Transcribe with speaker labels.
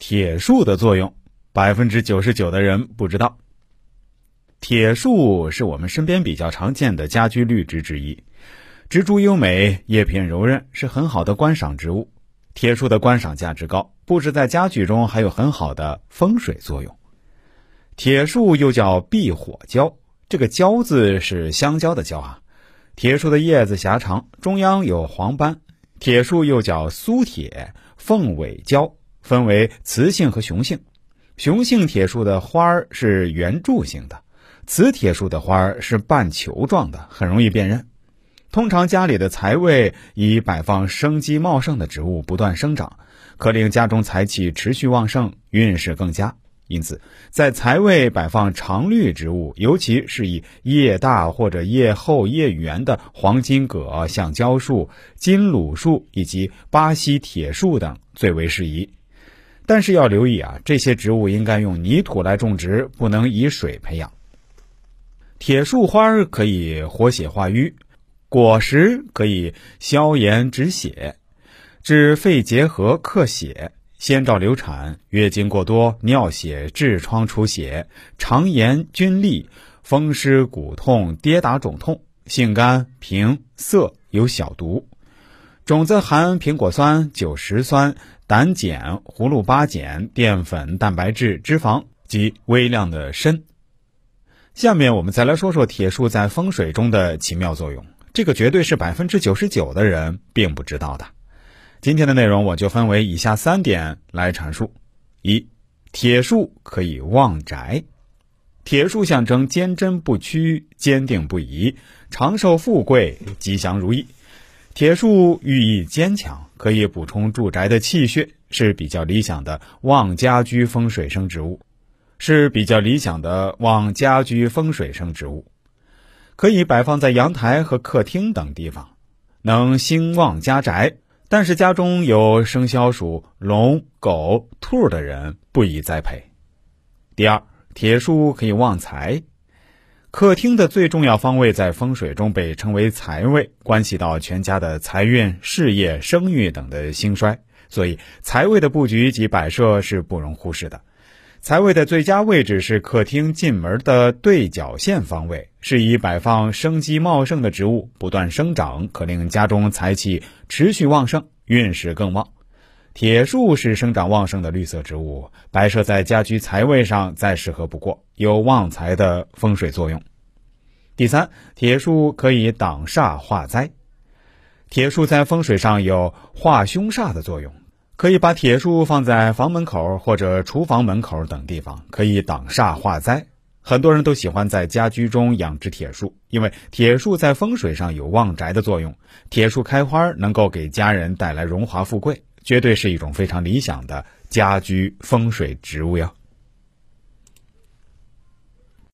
Speaker 1: 铁树的作用，百分之九十九的人不知道。铁树是我们身边比较常见的家居绿植之一，植株优美，叶片柔韧，是很好的观赏植物。铁树的观赏价值高，布置在家具中还有很好的风水作用。铁树又叫避火椒，这个“椒”字是香蕉的“蕉”啊。铁树的叶子狭长，中央有黄斑。铁树又叫苏铁、凤尾椒。分为雌性和雄性，雄性铁树的花儿是圆柱形的，雌铁树的花儿是半球状的，很容易辨认。通常家里的财位以摆放生机茂盛的植物不断生长，可令家中财气持续旺盛，运势更佳。因此，在财位摆放常绿植物，尤其是以叶大或者叶厚叶圆的黄金葛、橡胶树、金鲁树以及巴西铁树等最为适宜。但是要留意啊，这些植物应该用泥土来种植，不能以水培养。铁树花可以活血化瘀，果实可以消炎止血，治肺结核、克血、先兆流产、月经过多、尿血、痔疮出血、肠炎、菌痢、风湿骨痛、跌打肿痛、性肝、平涩有小毒。种子含苹果酸、酒石酸。胆碱、葫芦巴碱、淀粉、蛋白质、脂肪及微量的砷。下面我们再来说说铁树在风水中的奇妙作用，这个绝对是百分之九十九的人并不知道的。今天的内容我就分为以下三点来阐述：一、铁树可以旺宅，铁树象征坚贞不屈、坚定不移、长寿富贵、吉祥如意。铁树寓意坚强，可以补充住宅的气血，是比较理想的旺家居风水生植物，是比较理想的旺家居风水生植物，可以摆放在阳台和客厅等地方，能兴旺家宅。但是家中有生肖属龙、狗、兔的人不宜栽培。第二，铁树可以旺财。客厅的最重要方位在风水中被称为财位，关系到全家的财运、事业、声誉等的兴衰，所以财位的布局及摆设是不容忽视的。财位的最佳位置是客厅进门的对角线方位，适宜摆放生机茂盛的植物，不断生长，可令家中财气持续旺盛，运势更旺。铁树是生长旺盛的绿色植物，摆设在家居财位上再适合不过，有旺财的风水作用。第三，铁树可以挡煞化灾。铁树在风水上有化凶煞的作用，可以把铁树放在房门口或者厨房门口等地方，可以挡煞化灾。很多人都喜欢在家居中养殖铁树，因为铁树在风水上有旺宅的作用。铁树开花能够给家人带来荣华富贵。绝对是一种非常理想的家居风水植物哟。